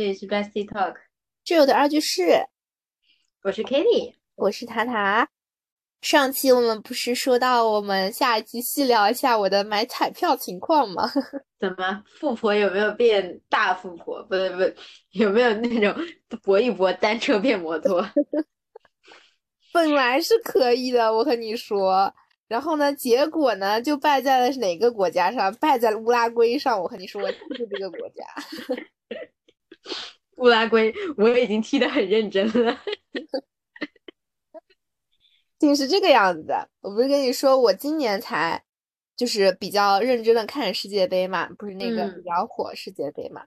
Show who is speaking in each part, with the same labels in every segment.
Speaker 1: 这里是 Bestie Talk，
Speaker 2: 挚友的二居室，
Speaker 1: 我是 Kitty，
Speaker 2: 我是塔塔。上期我们不是说到我们下一期细聊一下我的买彩票情况吗？
Speaker 1: 怎么富婆有没有变大富婆？不对不对，有没有那种搏一搏单车变摩托？
Speaker 2: 本来是可以的，我和你说。然后呢，结果呢就败在了哪个国家上？败在了乌拉圭上。我和你说，就是这个国家。
Speaker 1: 乌拉圭，我已经踢得很认真了。
Speaker 2: 竟是这个样子的。我不是跟你说，我今年才就是比较认真的看世界杯嘛，不是那个比较火世界杯嘛。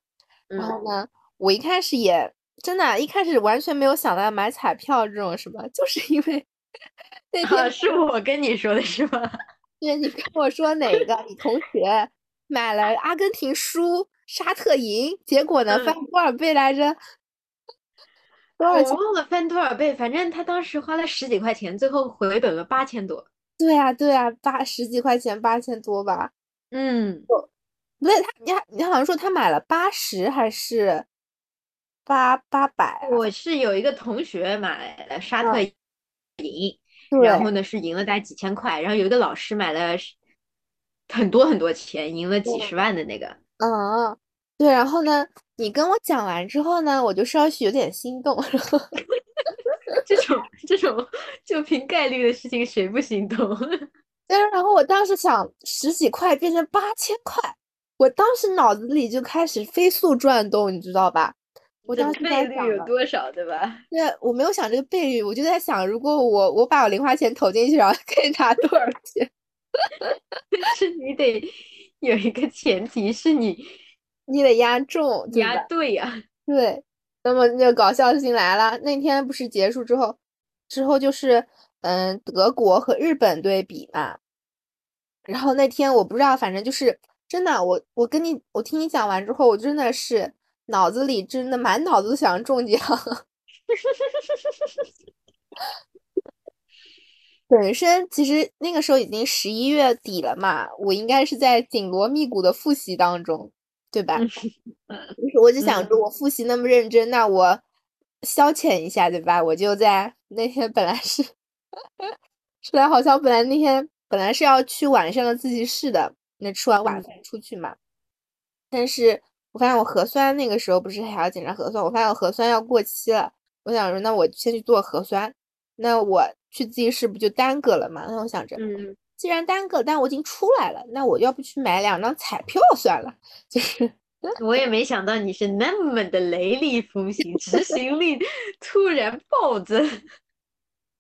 Speaker 2: 然后呢，我一开始也真的，一开始完全没有想到买彩票这种什么，就是因为那天
Speaker 1: 是我跟你说的是吗？
Speaker 2: 对，你跟我说哪个？你同学买了阿根廷输。沙特赢，结果呢翻多少倍来着？
Speaker 1: 我忘了翻多少倍，反正他当时花了十几块钱，最后回本了八千多。
Speaker 2: 对啊，对啊，八十几块钱八千多吧？
Speaker 1: 嗯，
Speaker 2: 不对，他你你好像说他买了八十还是八八百？
Speaker 1: 我是有一个同学买了沙特赢，然后呢是赢了大概几千块，然后有一个老师买了很多很多钱，赢了几十万的那个。
Speaker 2: 嗯，对，然后呢，你跟我讲完之后呢，我就稍许有点心动。
Speaker 1: 这种这种就凭概率的事情，谁不心动？
Speaker 2: 对，然后我当时想十几块变成八千块，我当时脑子里就开始飞速转动，你知道吧？我当时
Speaker 1: 倍率有多少，对吧？
Speaker 2: 对，我没有想这个倍率，我就在想，如果我我把我零花钱投进去，然后可以拿多少钱？
Speaker 1: 但是你得。有一个前提是你，
Speaker 2: 你得押中，
Speaker 1: 押对呀，
Speaker 2: 对。那么那个搞笑性来了，那天不是结束之后，之后就是嗯，德国和日本对比嘛。然后那天我不知道，反正就是真的，我我跟你我听你讲完之后，我真的是脑子里真的满脑子都想中奖。本身其实那个时候已经十一月底了嘛，我应该是在紧锣密鼓的复习当中，对吧？我就想着我复习那么认真，那我消遣一下，对吧？我就在那天本来是，出来好像本来那天本来是要去晚上的自习室的，那吃完晚饭出去嘛。但是我发现我核酸那个时候不是还要检查核酸，我发现我核酸要过期了，我想说那我先去做核酸，那我。去自习室不就耽搁了嘛？那我想着，嗯，既然耽搁，但我已经出来了，那我要不去买两张彩票算了。就是，
Speaker 1: 我也没想到你是那么的雷厉风行，执行力 突然暴增。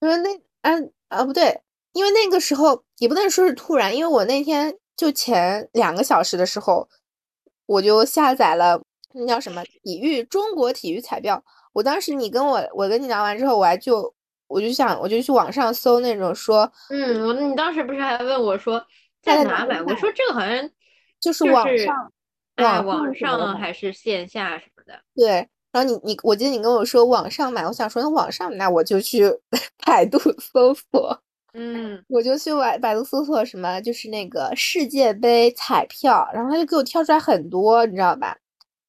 Speaker 2: 因为那，啊啊不对，因为那个时候也不能说是突然，因为我那天就前两个小时的时候，我就下载了那叫什么体育中国体育彩票。我当时你跟我我跟你聊完之后，我还就。我就想，我就去网上搜那种说，
Speaker 1: 嗯，我你当时不是还问我说在哪买？我说这个好像
Speaker 2: 就是网上，
Speaker 1: 网网上还是线下什么的。
Speaker 2: 对，然后你你，我记得你跟我说网上买，我想说那网上那我就去 百度搜索，
Speaker 1: 嗯，
Speaker 2: 我就去百百度搜索什么，就是那个世界杯彩票，然后他就给我跳出来很多，你知道吧？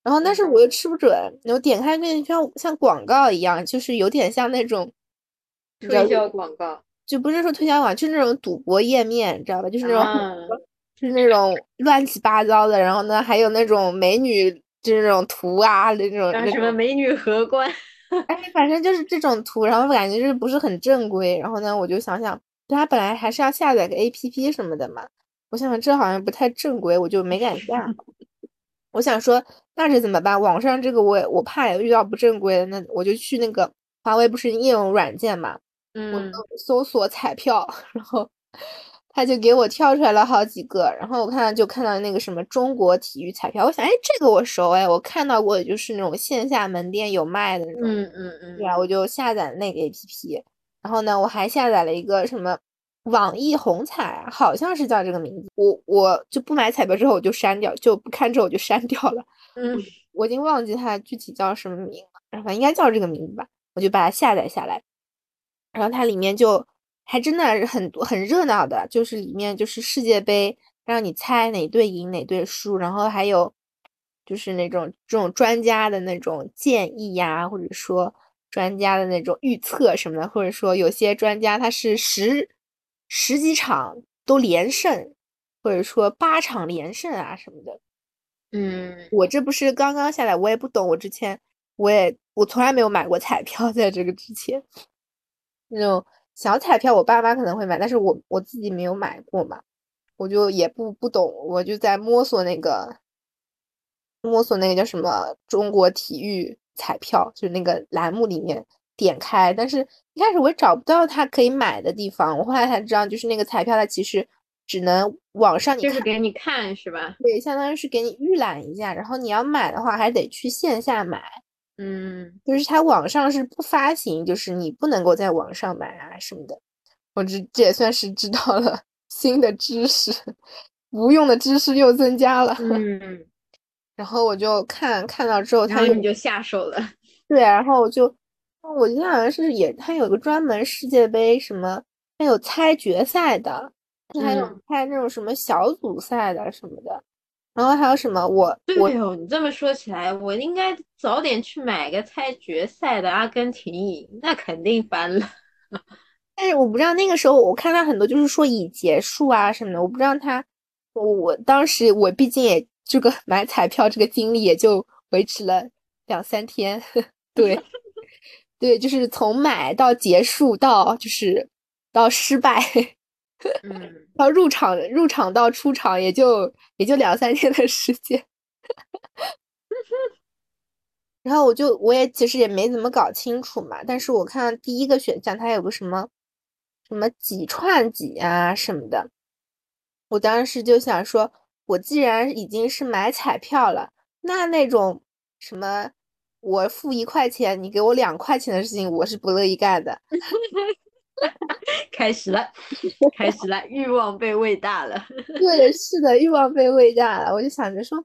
Speaker 2: 然后但是我又吃不准，我点开那像像广告一样，就是有点像那种。
Speaker 1: 推销广告
Speaker 2: 就不是说推销广告，就是那种赌博页面，你知道吧？就是那种，就是那种乱七八糟的。然后呢，还有那种美女，就是那种图啊，那种
Speaker 1: 什么美女荷官，
Speaker 2: 哎，反正就是这种图。然后感觉就是不是很正规。然后呢，我就想想，他本来还是要下载个 A P P 什么的嘛。我想想，这好像不太正规，我就没敢下。我想说，那这怎么办？网上这个我我怕也遇到不正规的，那我就去那个华为不是应用软件嘛。
Speaker 1: 嗯，
Speaker 2: 搜索彩票，然后他就给我跳出来了好几个，然后我看就看到那个什么中国体育彩票，我想，哎，这个我熟，哎，我看到过，就是那种线下门店有卖的那种，
Speaker 1: 嗯嗯嗯，
Speaker 2: 对啊，我就下载那个 A P P，然后呢，我还下载了一个什么网易红彩，好像是叫这个名字，我我就不买彩票之后我就删掉，就不看之后我就删掉了，
Speaker 1: 嗯，
Speaker 2: 我已经忘记它具体叫什么名了，反正应该叫这个名字吧，我就把它下载下来。然后它里面就还真的很多很热闹的，就是里面就是世界杯，让你猜哪队赢哪队输，然后还有就是那种这种专家的那种建议呀，或者说专家的那种预测什么的，或者说有些专家他是十十几场都连胜，或者说八场连胜啊什么的。
Speaker 1: 嗯，
Speaker 2: 我这不是刚刚下来，我也不懂。我之前我也我从来没有买过彩票，在这个之前，那种小彩票我爸妈可能会买，但是我我自己没有买过嘛，我就也不不懂，我就在摸索那个摸索那个叫什么中国体育彩票，就是那个栏目里面点开，但是一开始我也找不到它可以买的地方，我后来才知道，就是那个彩票它其实。只能网上你
Speaker 1: 就是给你看是吧？
Speaker 2: 对，相当于是给你预览一下，然后你要买的话还得去线下买。
Speaker 1: 嗯，
Speaker 2: 就是它网上是不发行，就是你不能够在网上买啊什么的。我这这也算是知道了新的知识，无用的知识又增加了。
Speaker 1: 嗯，
Speaker 2: 然后我就看看到之后，
Speaker 1: 然后你就下手了。
Speaker 2: 对，然后我就我记得好像是也，它有个专门世界杯什么，它有猜决赛的。还有猜那种什么小组赛的什么的，然后还有什么我
Speaker 1: 对哦，你这么说起来，我应该早点去买个猜决赛的阿根廷赢，那肯定翻了。
Speaker 2: 但是我不知道那个时候，我看到很多就是说已结束啊什么的，我不知道他，我当时我毕竟也这个买彩票这个经历也就维持了两三天，对 对，就是从买到结束到就是到失败。
Speaker 1: 嗯，
Speaker 2: 到入场入场到出场也就也就两三天的时间，然后我就我也其实也没怎么搞清楚嘛，但是我看第一个选项它有个什么什么几串几啊什么的，我当时就想说，我既然已经是买彩票了，那那种什么我付一块钱你给我两块钱的事情，我是不乐意干的。
Speaker 1: 开始了，开始了，欲望被喂大了。
Speaker 2: 对，是的，欲望被喂大了。我就想着说，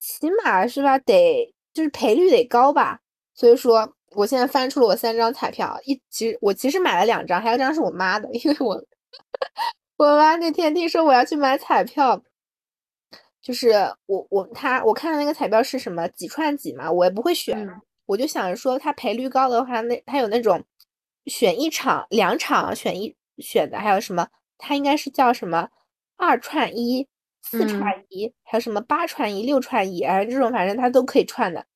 Speaker 2: 起码是吧，得就是赔率得高吧。所以说，我现在翻出了我三张彩票，一其实我其实买了两张，还有一张是我妈的，因为我 我妈那天听说我要去买彩票，就是我我他我看的那个彩票是什么几串几嘛，我也不会选，我就想着说它赔率高的话，那它有那种。选一场、两场选一选的，还有什么？它应该是叫什么二串一、四串一，还有什么八串一、六串一，哎，这种反正它都可以串的。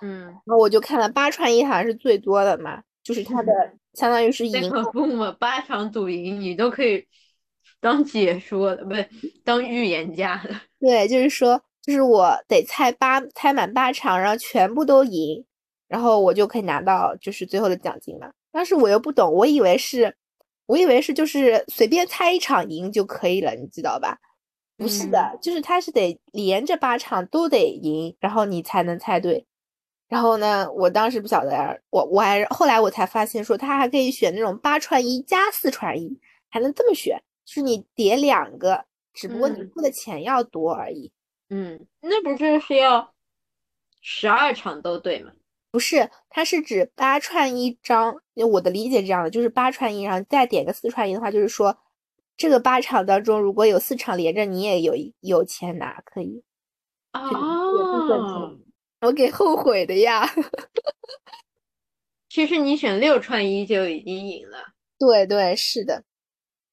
Speaker 1: 嗯，
Speaker 2: 然后我就看了八串一，好像是最多的嘛，就是它的相当于是赢。
Speaker 1: 不嘛，八场赌赢你都可以当解说的，不是当预言家的。
Speaker 2: 对，就是说，就是我得猜八，猜满八场，然后全部都赢。然后我就可以拿到就是最后的奖金嘛，当时我又不懂，我以为是，我以为是就是随便猜一场赢就可以了，你知道吧？不是的，就是他是得连着八场都得赢，然后你才能猜对。然后呢，我当时不晓得，我我还后来我才发现说他还可以选那种八串一加四串一，还能这么选，就是你叠两个，只不过你付的钱要多而已。
Speaker 1: 嗯，那不就是要十二场都对吗？
Speaker 2: 不是，它是指八串一张。我的理解这样的，就是八串一，然后再点个四串一的话，就是说这个八场当中，如果有四场连着，你也有有钱拿，可以。
Speaker 1: 哦，
Speaker 2: 我给后悔的呀。
Speaker 1: 其实你选六串一就已经赢了。
Speaker 2: 对对，是的。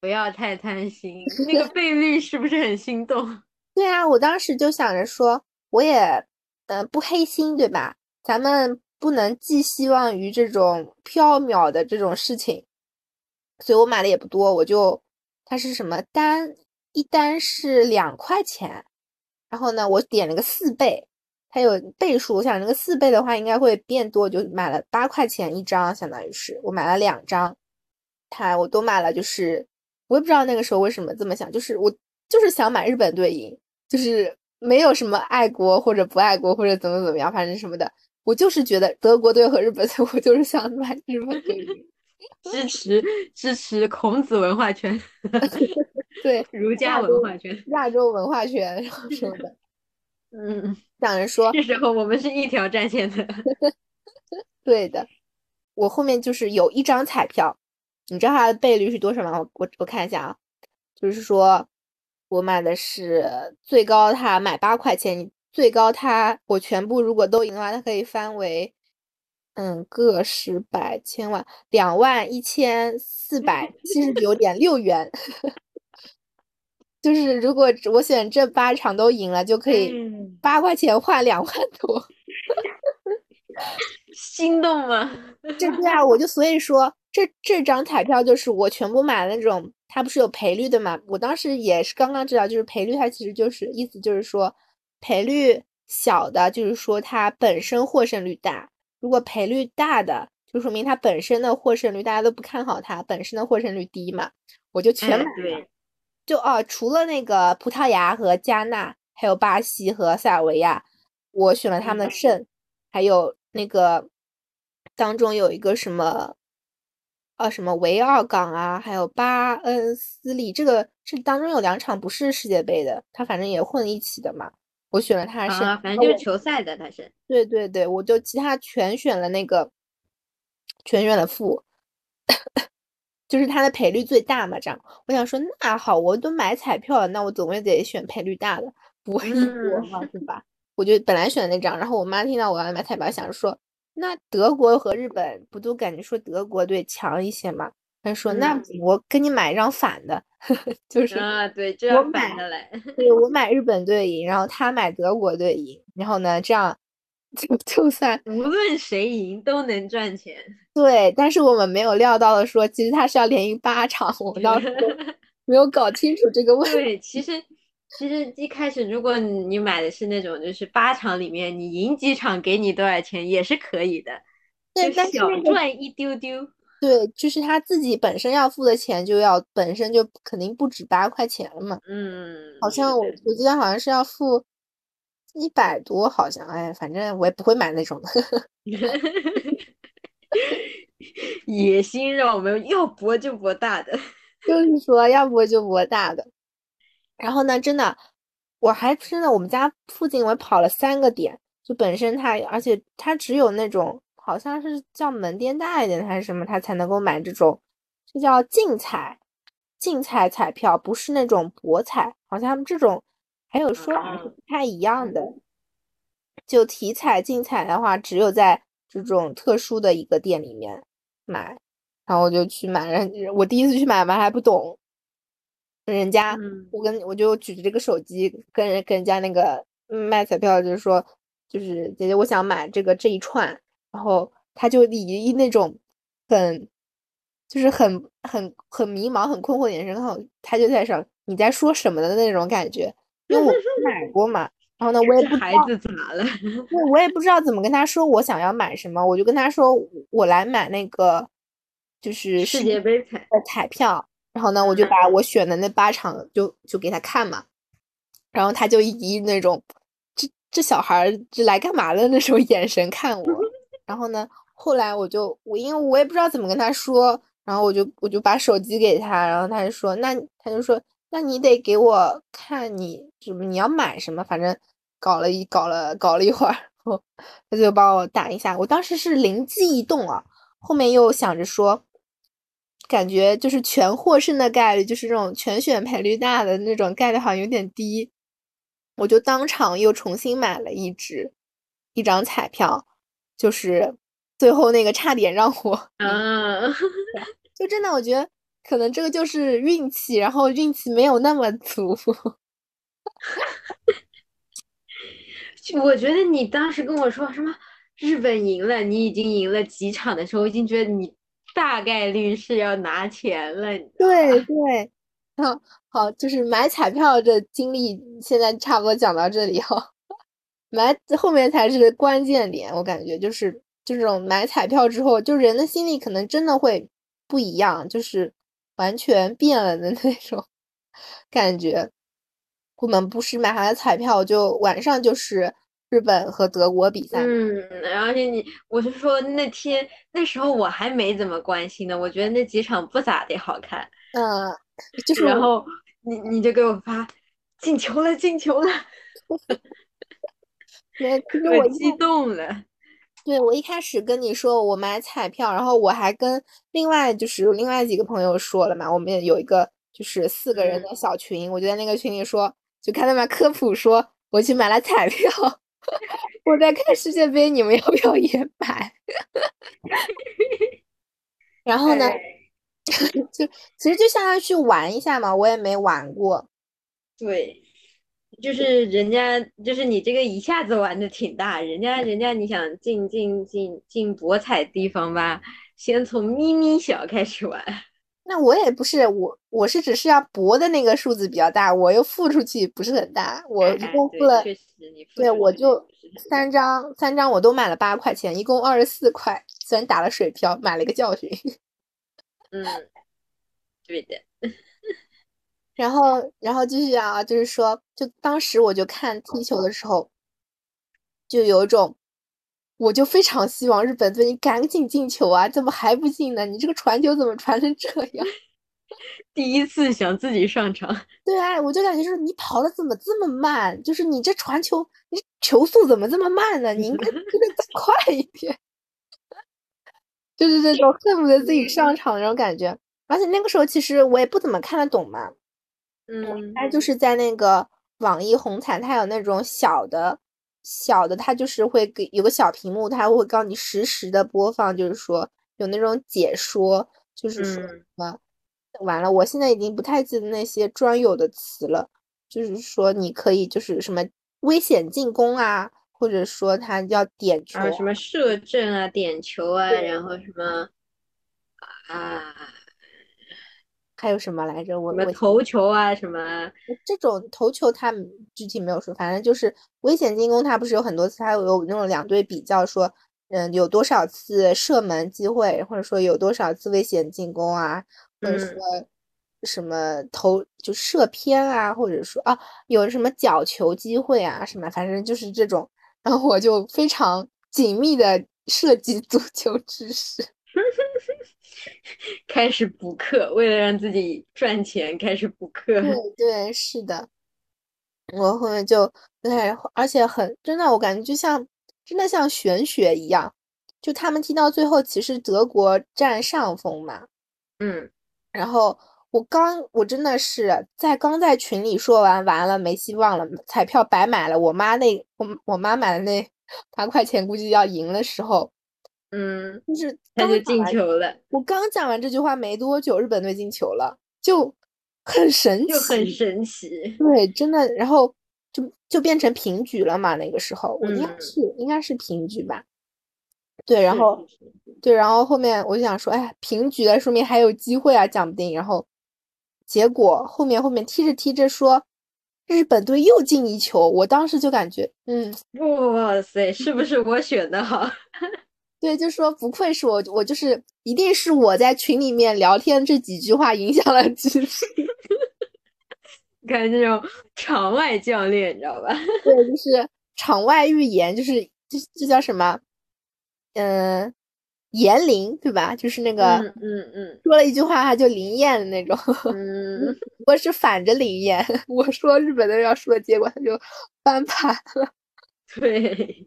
Speaker 1: 不要太贪心，那个倍率是不是很心动？
Speaker 2: 对啊，我当时就想着说，我也嗯不黑心，对吧？咱们。不能寄希望于这种缥缈的这种事情，所以我买的也不多。我就它是什么单一单是两块钱，然后呢，我点了个四倍，它有倍数。我想那个四倍的话应该会变多，就买了八块钱一张，相当于是我买了两张。它我都买了，就是我也不知道那个时候为什么这么想，就是我就是想买日本队赢，就是没有什么爱国或者不爱国或者怎么怎么样，反正什么的。我就是觉得德国队和日本队，我就是想买日本队，
Speaker 1: 支持支持孔子文化圈
Speaker 2: 对
Speaker 1: 儒家文化圈，
Speaker 2: 亚洲文化圈，然后什么的，
Speaker 1: 嗯，
Speaker 2: 想着说，
Speaker 1: 这时候我们是一条战线的，
Speaker 2: 对的。我后面就是有一张彩票，你知道它的倍率是多少吗？我我我看一下啊，就是说我买的是最高，他买八块钱。最高它我全部如果都赢的话，它可以翻为嗯个十百千万两万一千四百七十九点六元。就是如果我选这八场都赢了，就可以八块钱换两万多，
Speaker 1: 心动吗？
Speaker 2: 这对啊，我就所以说这这张彩票就是我全部买那种，它不是有赔率的嘛？我当时也是刚刚知道，就是赔率它其实就是意思就是说赔率小的，就是说它本身获胜率大；如果赔率大的，就说明它本身的获胜率大家都不看好它，本身的获胜率低嘛，我就全买了。就哦，除了那个葡萄牙和加纳，还有巴西和塞尔维亚，我选了他们的胜，还有那个当中有一个什么，呃，什么维奥港啊，还有巴恩斯利，这个这当中有两场不是世界杯的，他反正也混一起的嘛，我选了他的胜，
Speaker 1: 反正就是球赛的他是，
Speaker 2: 对对对，我就其他全选了那个，全选了负。就是它的赔率最大嘛，这样我想说，那好，我都买彩票了，那我总归得选赔率大的，不会一国嘛，是吧？我就本来选那张，然后我妈听到我要买彩票，想着说，那德国和日本不都感觉说德国队强一些嘛？她说，那我给你买一张反的，就是
Speaker 1: 啊，对，这样反的嘞。
Speaker 2: 对，我买日本队赢，然后他买德国队赢，然后呢，这样。就就算
Speaker 1: 无论谁赢都能赚钱，
Speaker 2: 对。但是我们没有料到的说，其实他是要连赢八场，我们当时 没有搞清楚这个问题。
Speaker 1: 对，其实其实一开始如果你买的是那种，就是八场里面你赢几场给你多少钱也是可以的，
Speaker 2: 对，
Speaker 1: 小赚一丢丢。
Speaker 2: 对，就是他自己本身要付的钱就要本身就肯定不止八块钱了嘛。
Speaker 1: 嗯，
Speaker 2: 好像我我记得好像是要付。一百多好像，哎，反正我也不会买那种的。
Speaker 1: 野心让我们要博就博大的，
Speaker 2: 就是说要博就博大的。然后呢，真的，我还真的，我们家附近我跑了三个点，就本身它，而且它只有那种好像是叫门店大一点还是什么，他才能够买这种，这叫竞彩，竞彩彩票，不是那种博彩，好像他们这种。还有说法是不太一样的，就体彩竞彩的话，只有在这种特殊的一个店里面买，然后我就去买，人我第一次去买嘛还不懂，人家我跟我就举着这个手机跟人跟人家那个卖彩票就是说，就是姐姐我想买这个这一串，然后他就以那种很就是很很很迷茫很困惑的眼神，然后他就在想你在说什么的那种感觉。因为我买过嘛，然后呢，我也不知道
Speaker 1: 孩子咋了，
Speaker 2: 对，我也不知道怎么跟他说我想要买什么，我就跟他说我来买那个就是
Speaker 1: 世界杯彩
Speaker 2: 的彩票，然后呢，我就把我选的那八场就就给他看嘛，然后他就以那种这这小孩这来干嘛的那种眼神看我，然后呢，后来我就我因为我也不知道怎么跟他说，然后我就我就把手机给他，然后他就说那他就说。那你得给我看你什么，你要买什么？反正搞了一搞了搞了一会儿，他就帮我打一下。我当时是灵机一动啊，后面又想着说，感觉就是全获胜的概率，就是这种全选赔率大的那种概率好像有点低，我就当场又重新买了一支一张彩票，就是最后那个差点让我，
Speaker 1: 嗯，
Speaker 2: 就真的我觉得。可能这个就是运气，然后运气没有那么足。
Speaker 1: 我觉得你当时跟我说什么日本赢了，你已经赢了几场的时候，我已经觉得你大概率是要拿钱了。
Speaker 2: 对对，好，好，就是买彩票这经历，现在差不多讲到这里哈。买后面才是关键点，我感觉就是就这种买彩票之后，就人的心理可能真的会不一样，就是。完全变了的 那种感觉。我们不是买回来彩票，就晚上就是日本和德国比赛。
Speaker 1: 嗯，而且你，我是说那天那时候我还没怎么关心呢，我觉得那几场不咋的好看。
Speaker 2: 嗯，就是
Speaker 1: 然后你你就给我发进球了，进球了，
Speaker 2: 我
Speaker 1: 激动了。
Speaker 2: 对，我一开始跟你说我买彩票，然后我还跟另外就是另外几个朋友说了嘛，我们有一个就是四个人的小群，我就在那个群里说，就看他们科普说我去买了彩票，我在看世界杯，你们要不要也买？然后呢，就其实就相当于去玩一下嘛，我也没玩过。
Speaker 1: 对，就是人家，就是你这个一下子玩的挺大，人家人家你想进进进进博彩地方吧，先从咪咪小开始玩。
Speaker 2: 那我也不是我，我是只是要博的那个数字比较大，我又付出去不是很大，我一共付了，对，我就三张三张我都买了八块钱，一共二十四块，虽然打了水漂，买了一个教训。
Speaker 1: 嗯，对的。
Speaker 2: 然后，然后继续啊，就是说，就当时我就看踢球的时候，就有一种。我就非常希望日本队你赶紧进球啊！怎么还不进呢？你这个传球怎么传成这样？
Speaker 1: 第一次想自己上场。
Speaker 2: 对啊，我就感觉是你跑的怎么这么慢？就是你这传球，你球速怎么这么慢呢？你应该这个再 快一点。就是这种恨不得自己上场那种感觉。而且那个时候其实我也不怎么看得懂嘛。
Speaker 1: 嗯。
Speaker 2: 他就是在那个网易红毯，它有那种小的。小的，它就是会给有个小屏幕，它会告诉你实时的播放，就是说有那种解说，就是说什么完了，我现在已经不太记得那些专有的词了，就是说你可以就是什么危险进攻啊，或者说他要点球，
Speaker 1: 什么射正啊，点球啊，然后什么啊。
Speaker 2: 还有什么来着？我们
Speaker 1: 投球啊，什么
Speaker 2: 这种投球，他具体没有说，反正就是危险进攻，他不是有很多次，他有那种两队比较，说嗯有多少次射门机会，或者说有多少次危险进攻啊，或者说什么投就射偏啊，或者说啊有什么角球机会啊什么，反正就是这种，然后我就非常紧密的涉及足球知识。
Speaker 1: 开始补课，为了让自己赚钱，开始补课。
Speaker 2: 对对，是的。我后面就对，而且很真的，我感觉就像真的像玄学一样。就他们踢到最后，其实德国占上风嘛。
Speaker 1: 嗯。
Speaker 2: 然后我刚，我真的是在刚在群里说完，完了没希望了，彩票白买了。我妈那我我妈买的那八块钱，估计要赢的时候。
Speaker 1: 嗯，
Speaker 2: 就是
Speaker 1: 他就进球了。
Speaker 2: 我刚讲完这句话没多久，日本队进球了，就很神奇，
Speaker 1: 就很神奇。
Speaker 2: 对，真的，然后就就变成平局了嘛。那个时候，我应该是应该是平局吧。对，然后对，然后后面我就想说，哎，平局了，说明还有机会啊，讲不定。然后结果后面后面踢着踢着说，日本队又进一球，我当时就感觉，嗯，
Speaker 1: 哇塞，是不是我选的好？
Speaker 2: 对，就说不愧是我，我就是一定是我在群里面聊天这几句话影响了局势，
Speaker 1: 感觉那种场外教练，你知道吧？
Speaker 2: 对，就是场外预言，就是这这叫什么？嗯，言灵对吧？就是那个，
Speaker 1: 嗯嗯，
Speaker 2: 说了一句话他就灵验的那种。
Speaker 1: 嗯，
Speaker 2: 我是反着灵验，我说日本的要输的结果他就翻盘了。
Speaker 1: 对。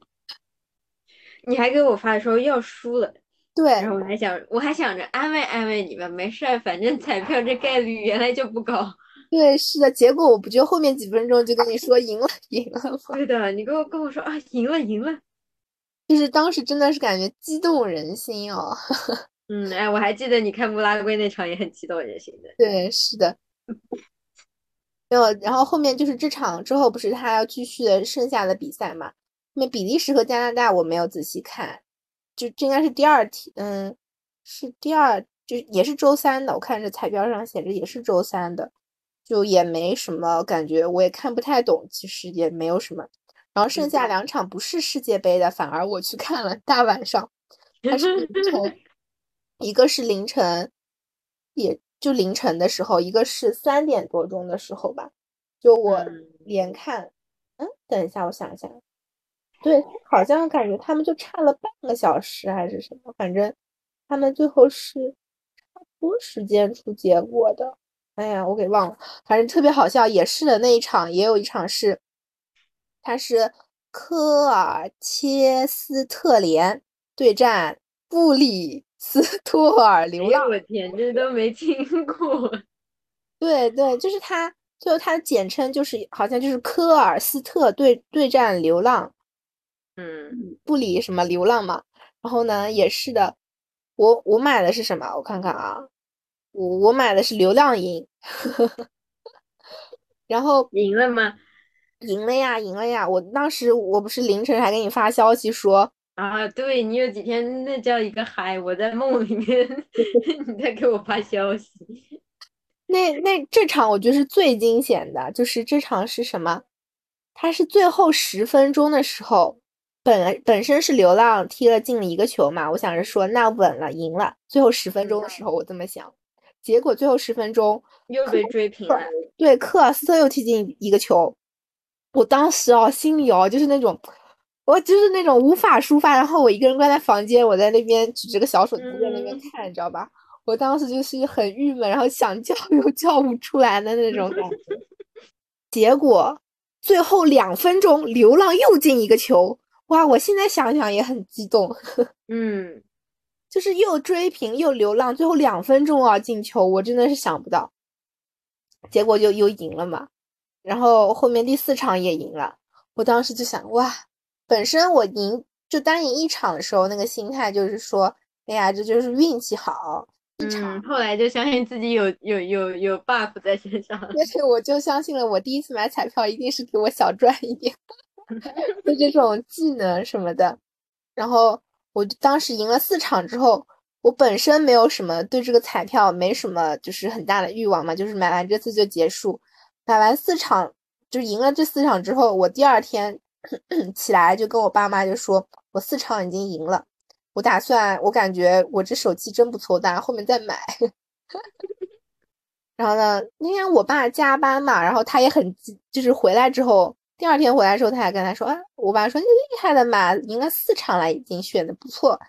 Speaker 1: 你还给我发说要输了，
Speaker 2: 对，
Speaker 1: 然后我还想，我还想着安慰安慰你吧，没事儿，反正彩票这概率原来就不高。
Speaker 2: 对，是的，结果我不就后面几分钟就跟你说赢了，赢了吗？
Speaker 1: 对的，你跟我跟我说啊，赢了，赢了，
Speaker 2: 就是当时真的是感觉激动人心哦。
Speaker 1: 嗯，哎，我还记得你看乌拉圭那场也很激动人心的。
Speaker 2: 对，是的。没有，然后后面就是这场之后，不是他要继续的剩下的比赛嘛？那比利时和加拿大我没有仔细看，就这应该是第二题，嗯，是第二，就也是周三的。我看这彩票上写着也是周三的，就也没什么感觉，我也看不太懂，其实也没有什么。然后剩下两场不是世界杯的，反而我去看了，大晚上，它是从，一个是凌晨，也就凌晨的时候，一个是三点多钟的时候吧，就我连看，嗯，等一下，我想一下。对，好像感觉他们就差了半个小时还是什么，反正他们最后是差不多时间出结果的。哎呀，我给忘了，反正特别好笑。也是的，那一场也有一场是，他是科尔切斯特联对战布里斯托尔流浪。
Speaker 1: 我天，这都没听过。
Speaker 2: 对对，就是他最后它的简称就是好像就是科尔斯特对对战流浪，
Speaker 1: 嗯，
Speaker 2: 不理什么流浪嘛。然后呢，也是的，我我买的是什么？我看看啊，我我买的是流量赢，然后
Speaker 1: 赢了吗？
Speaker 2: 赢了呀，赢了呀！我当时我不是凌晨还给你发消息说
Speaker 1: 啊，对你有几天那叫一个嗨，我在梦里面，你在给我发消息。
Speaker 2: 那那这场我觉得是最惊险的，就是这场是什么？他是最后十分钟的时候，本本身是流浪踢了进了一个球嘛，我想着说那稳了，赢了。最后十分钟的时候我这么想，结果最后十分钟
Speaker 1: 又被追平了。
Speaker 2: 对，克尔斯特又踢进一个球。我当时哦，心里哦，就是那种，我就是那种无法抒发。然后我一个人关在房间，我在那边举着个小手机在那边看，你知道吧？我当时就是很郁闷，然后想叫又叫不出来的那种感觉。结果最后两分钟，流浪又进一个球，哇！我现在想想也很激动。
Speaker 1: 嗯，
Speaker 2: 就是又追平又流浪，最后两分钟啊进球，我真的是想不到。结果就又赢了嘛。然后后面第四场也赢了，我当时就想，哇，本身我赢就单赢一场的时候，那个心态就是说，哎呀，这就是运气好。
Speaker 1: 嗯，后来就相信自己有有有有 buff 在身上，
Speaker 2: 但是我就相信了，我第一次买彩票一定是给我小赚一点，就这种技能什么的。然后我当时赢了四场之后，我本身没有什么对这个彩票没什么就是很大的欲望嘛，就是买完这次就结束。买完四场就赢了这四场之后，我第二天 起来就跟我爸妈就说，我四场已经赢了，我打算我感觉我这手气真不错，打算后面再买。然后呢，那天我爸加班嘛，然后他也很就是回来之后，第二天回来时候，他还跟他说，啊，我爸说你厉害的嘛，赢了四场了，已经选的不错，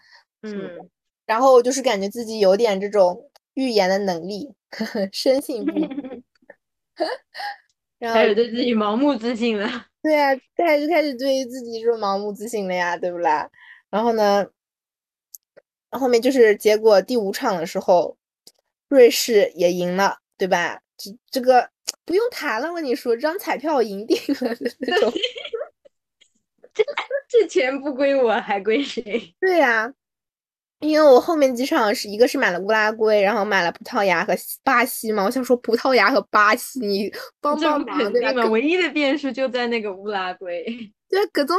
Speaker 1: 嗯，
Speaker 2: 然后就是感觉自己有点这种预言的能力，呵 呵深信不疑。
Speaker 1: 然后开始对自己盲目自信了。
Speaker 2: 对啊，开始就开始对自己这种盲目自信了呀，对不啦？然后呢，后面就是结果第五场的时候，瑞士也赢了，对吧？这这个不用谈了，我跟你说，这张彩票我赢定了的那种。
Speaker 1: 这这钱不归我，还归谁？
Speaker 2: 对呀。因为我后面几场是一个是买了乌拉圭，然后买了葡萄牙和巴西嘛。我想说葡萄牙和巴西，你 帮帮忙对吧？
Speaker 1: 唯一的变数就在那个乌拉圭，
Speaker 2: 对，各种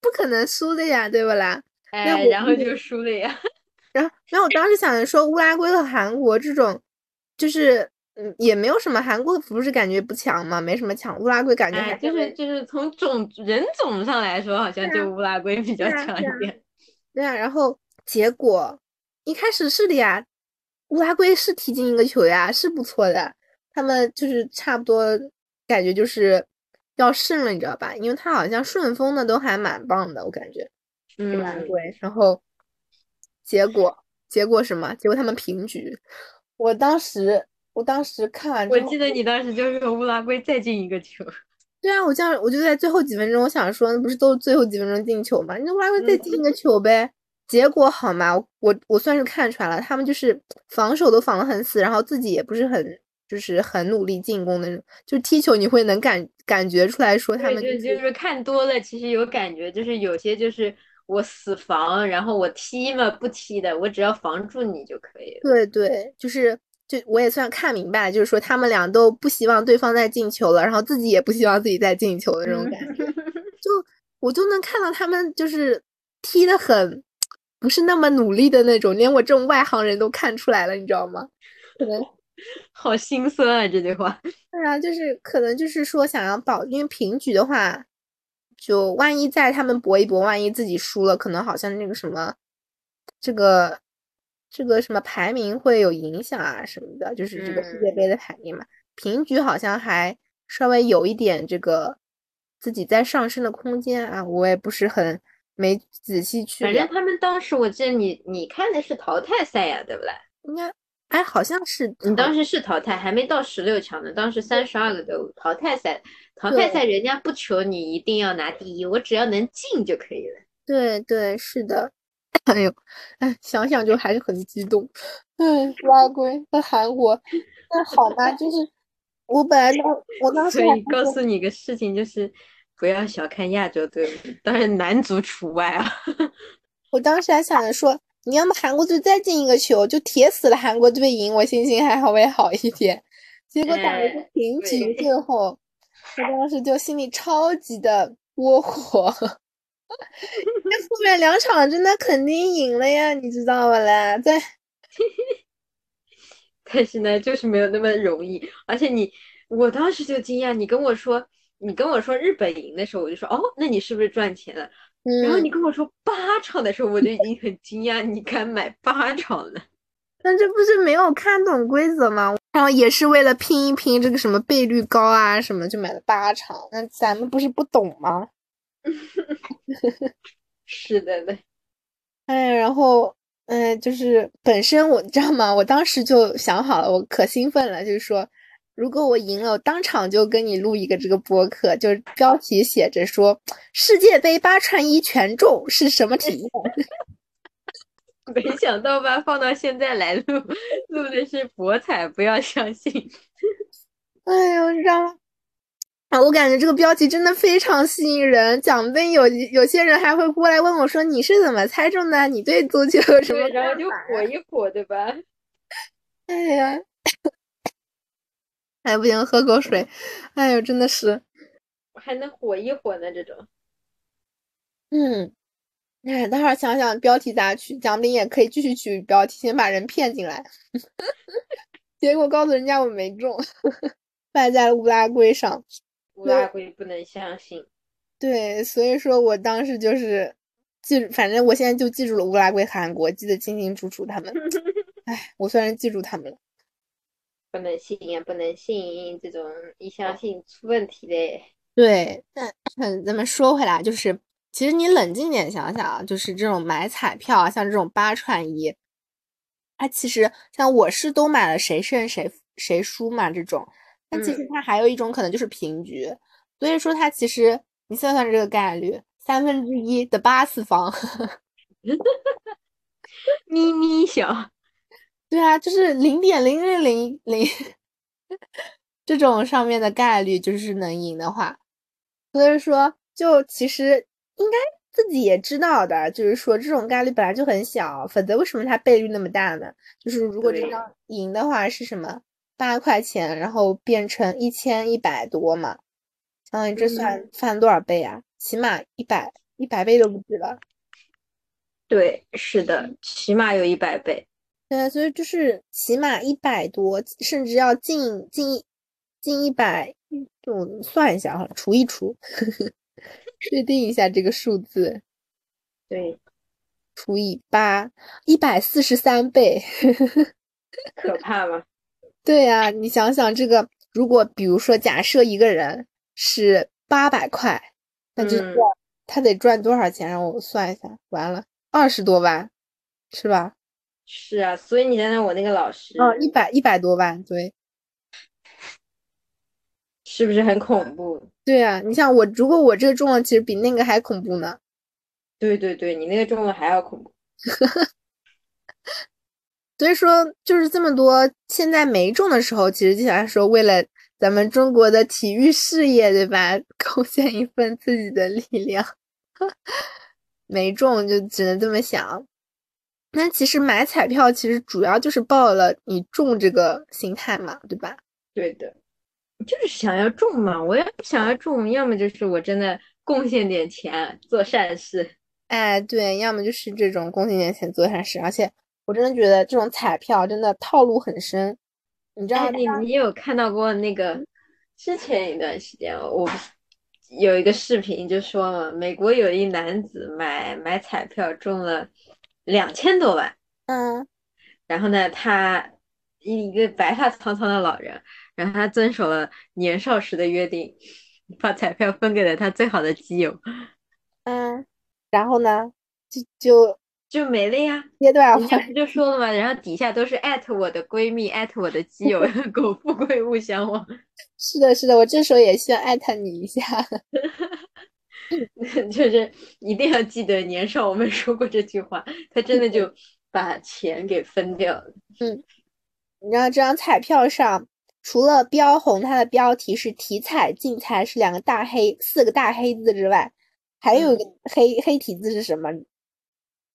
Speaker 2: 不可能输的呀，对不啦？
Speaker 1: 哎，然后就输了呀。
Speaker 2: 然后，然后我当时想着说，乌拉圭和韩国这种，就是嗯，也没有什么。韩国不是感觉不强嘛，没什么强。乌拉圭感觉还
Speaker 1: 就是就是从种人种上来说，好像就乌拉圭比较强一点。
Speaker 2: 对啊，然后。结果一开始是的呀，乌拉圭是踢进一个球呀，是不错的。他们就是差不多感觉就是要胜了，你知道吧？因为他好像顺风的都还蛮棒的，我感觉。
Speaker 1: 乌
Speaker 2: 拉圭，然后结果结果什么？结果他们平局。我当时我当时看完，
Speaker 1: 我记得你当时就是乌拉圭再进一个球。
Speaker 2: 对啊，我这样我就在最后几分钟，我想说，那不是都是最后几分钟进球吗？那乌拉圭再进一个球呗。结果好吗？我我算是看出来了，他们就是防守都防得很死，然后自己也不是很就是很努力进攻的那种，就踢球你会能感感觉出来说他们就
Speaker 1: 是看多了，其实有感觉，就是有些就是我死防，然后我踢嘛不踢的，我只要防住你就可以了。
Speaker 2: 对对，就是就我也算看明白，就是说他们俩都不希望对方再进球了，然后自己也不希望自己再进球的这种感觉，就我就能看到他们就是踢的很。不是那么努力的那种，连我这种外行人都看出来了，你知道吗？可能
Speaker 1: 好心酸啊，这句话。
Speaker 2: 对啊，就是可能就是说想要保，因为平局的话，就万一在他们搏一搏，万一自己输了，可能好像那个什么，这个这个什么排名会有影响啊什么的，就是这个世界杯的排名嘛。平局好像还稍微有一点这个自己在上升的空间啊，我也不是很。没仔细去，
Speaker 1: 反正他们当时我记得你你看的是淘汰赛呀，对不对？
Speaker 2: 应该，哎，好像是
Speaker 1: 你当时是淘汰，还没到十六强呢。当时三十二个队伍淘汰赛，淘汰赛人家不求你一定要拿第一，我只要能进就可以了。
Speaker 2: 对对，是的。哎呦，哎，想想就还是很激动。嗯，乌拉圭和韩国，那好吧，就是我本来当我当时
Speaker 1: 所以告诉你个事情，就是不要小看亚洲队，当然男足除外啊。
Speaker 2: 我当时还想着说，你要么韩国队再进一个球，就铁死了韩国队赢，我心情还好会好一点。结果打了个平局，最后我当时就心里超级的窝火。那后面两场真的肯定赢了呀，你知道吧啦？在，
Speaker 1: 但是呢，就是没有那么容易。而且你，我当时就惊讶，你跟我说，你跟我说日本赢的时候，我就说，哦，那你是不是赚钱了？然后你跟我说八场的时候，我就已经很惊讶，你敢买八场了？
Speaker 2: 但这不是没有看懂规则吗？然后也是为了拼一拼这个什么倍率高啊什么，就买了八场。那咱们不是不懂吗？
Speaker 1: 是的嘞，
Speaker 2: 哎，然后，嗯，就是本身我知道吗？我当时就想好了，我可兴奋了，就是说，如果我赢了，我当场就跟你录一个这个播客，就是标题写着说“世界杯八串一全中是什么体验”。
Speaker 1: 没想到吧，放到现在来录，录的是博彩，不要相信。
Speaker 2: 哎呦，让。啊，我感觉这个标题真的非常吸引人。奖杯有有些人还会过来问我说：“你是怎么猜中的？你对足球有什么？”
Speaker 1: 然后就火一火，对吧？
Speaker 2: 哎呀，哎不行，喝口水。哎呦，真的是，
Speaker 1: 还能火一火呢，这种。
Speaker 2: 嗯，哎，待会儿想想标题咋取，奖品也可以继续取标题，先把人骗进来。结果告诉人家我没中，败在了乌拉圭上。
Speaker 1: 乌拉圭不能相信，
Speaker 2: 对，所以说我当时就是记，反正我现在就记住了乌拉圭、韩国，记得清清楚楚他们。哎，我虽然记住他们了，
Speaker 1: 不能信呀，不能信，这种一相信出问题的。
Speaker 2: 对，但咱们说回来，就是其实你冷静点想想啊，就是这种买彩票啊，像这种八串一，它其实像我是都买了谁胜谁谁输嘛这种。但其实它还有一种可能就是平局，所以说它其实你算算这个概率，三分之一的八次方，
Speaker 1: 咪咪小，
Speaker 2: 对啊，就是零点零零零零这种上面的概率就是能赢的话，所以说就其实应该自己也知道的，就是说这种概率本来就很小，否则为什么它倍率那么大呢？就是如果这张赢的话是什么？八块钱，然后变成一千一百多嘛，相当于这算翻多少倍啊？起码一百一百倍都不止了。
Speaker 1: 对，是的，起码有一百倍。
Speaker 2: 对，所以就是起码一百多，甚至要近近近一百。我算一下哈，除一除，确定一下这个数字。
Speaker 1: 对，
Speaker 2: 除以八，一百四十三倍。
Speaker 1: 可怕吗？
Speaker 2: 对呀，你想想这个，如果比如说假设一个人是八百块，那就他得赚多少钱？让我算一下，完了二十多万，是吧？
Speaker 1: 是啊，所以你想想我那个老师，
Speaker 2: 哦，一百一百多万，对，
Speaker 1: 是不是很恐怖？
Speaker 2: 对啊，你像我，如果我这个中了，其实比那个还恐怖呢。
Speaker 1: 对对对，你那个中了还要恐怖。
Speaker 2: 所以说，就是这么多现在没中的时候，其实就想说，为了咱们中国的体育事业，对吧？贡献一份自己的力量。没中就只能这么想。那其实买彩票，其实主要就是抱了你中这个心态嘛，对吧？
Speaker 1: 对的，就是想要中嘛。我要想要中，要么就是我真的贡献点钱做善事。
Speaker 2: 哎，对，要么就是这种贡献点钱做善事，而且。我真的觉得这种彩票真的套路很深，你知道？
Speaker 1: 你你有看到过那个之前一段时间，我有一个视频就说嘛，美国有一男子买买彩票中了两千多万，
Speaker 2: 嗯，
Speaker 1: 然后呢，他一个白发苍苍的老人，然后他遵守了年少时的约定，把彩票分给了他最好的基友，
Speaker 2: 嗯，然后呢，就就。
Speaker 1: 就没了呀，
Speaker 2: 阶段
Speaker 1: 不就说了吗？然后底下都是艾特我的闺蜜，艾特我的基友，苟富贵勿相忘。
Speaker 2: 是的，是的，我这时候也需要艾特你一下。
Speaker 1: 就是一定要记得年少我们说过这句话，他真的就把钱给分掉了。
Speaker 2: 嗯，你知道这张彩票上除了标红它的标题是体彩竞彩是两个大黑四个大黑字之外，还有一个黑黑体字是什么？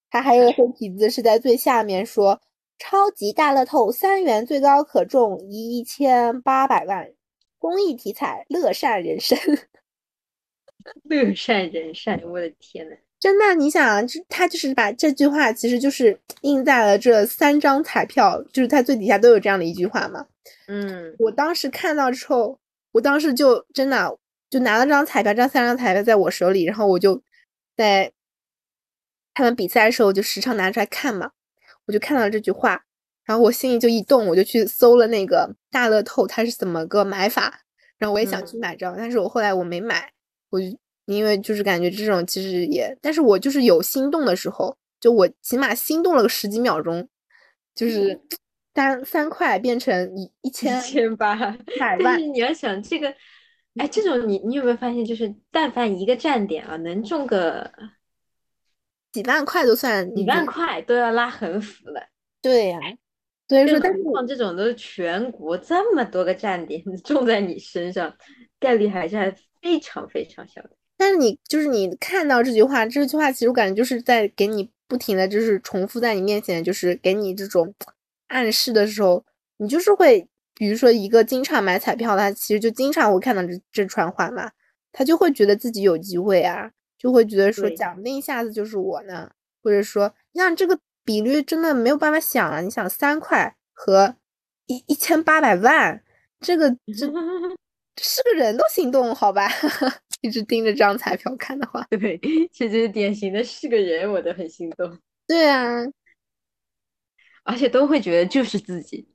Speaker 2: 它还有一个黑体字是在最下面说超级大乐透三元最高可中一千八百万，公益体彩乐善人生。
Speaker 1: 乐善人善，我的天呐！
Speaker 2: 真的，你想，就他就是把这句话，其实就是印在了这三张彩票，就是它最底下都有这样的一句话嘛。
Speaker 1: 嗯，
Speaker 2: 我当时看到之后，我当时就真的就拿了张彩票，这三张彩票在我手里，然后我就在他们比赛的时候我就时常拿出来看嘛，我就看到了这句话，然后我心里就一动，我就去搜了那个大乐透它是怎么个买法，然后我也想去买张，但是我后来我没买，我就。因为就是感觉这种其实也，但是我就是有心动的时候，就我起码心动了个十几秒钟，就是三三块变成一一千
Speaker 1: 千八
Speaker 2: 百万。
Speaker 1: 但是你要想这个，哎，这种你你有没有发现，就是但凡一个站点啊，能中个
Speaker 2: 几万块都算
Speaker 1: 几万块都要拉横幅了。
Speaker 2: 对呀，所以说，但是
Speaker 1: 像这种都是全国这么多个站点 种在你身上，概率还是还非常非常小的。
Speaker 2: 但是你就是你看到这句话，这句话其实我感觉就是在给你不停的就是重复在你面前，就是给你这种暗示的时候，你就是会，比如说一个经常买彩票的，他其实就经常会看到这这串话嘛，他就会觉得自己有机会啊，就会觉得说讲不定下子就是我呢，或者说你像这个比率真的没有办法想啊，你想三块和一一千八百万，这个 这是个人都心动，好吧？一直盯着这张彩票看的话，
Speaker 1: 对，这就是典型的是个人，我都很心动。
Speaker 2: 对啊，
Speaker 1: 而且都会觉得就是自己，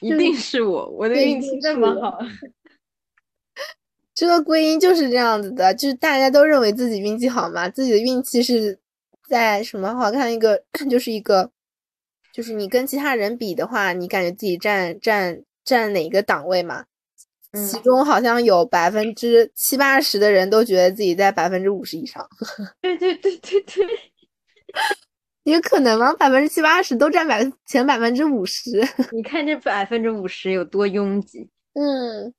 Speaker 1: 一定是我，我的运气这么好。
Speaker 2: 这个归因就是这样子的，就是大家都认为自己运气好嘛，自己的运气是在什么？好看一个，就是一个，就是你跟其他人比的话，你感觉自己占占占哪个档位嘛？其中好像有百分之七八十的人都觉得自己在百分之五十以上。
Speaker 1: 对对对对对，
Speaker 2: 有 可能吗？百分之七八十都占百前百分之五十？
Speaker 1: 你看这百分之五十有多拥挤？
Speaker 2: 嗯，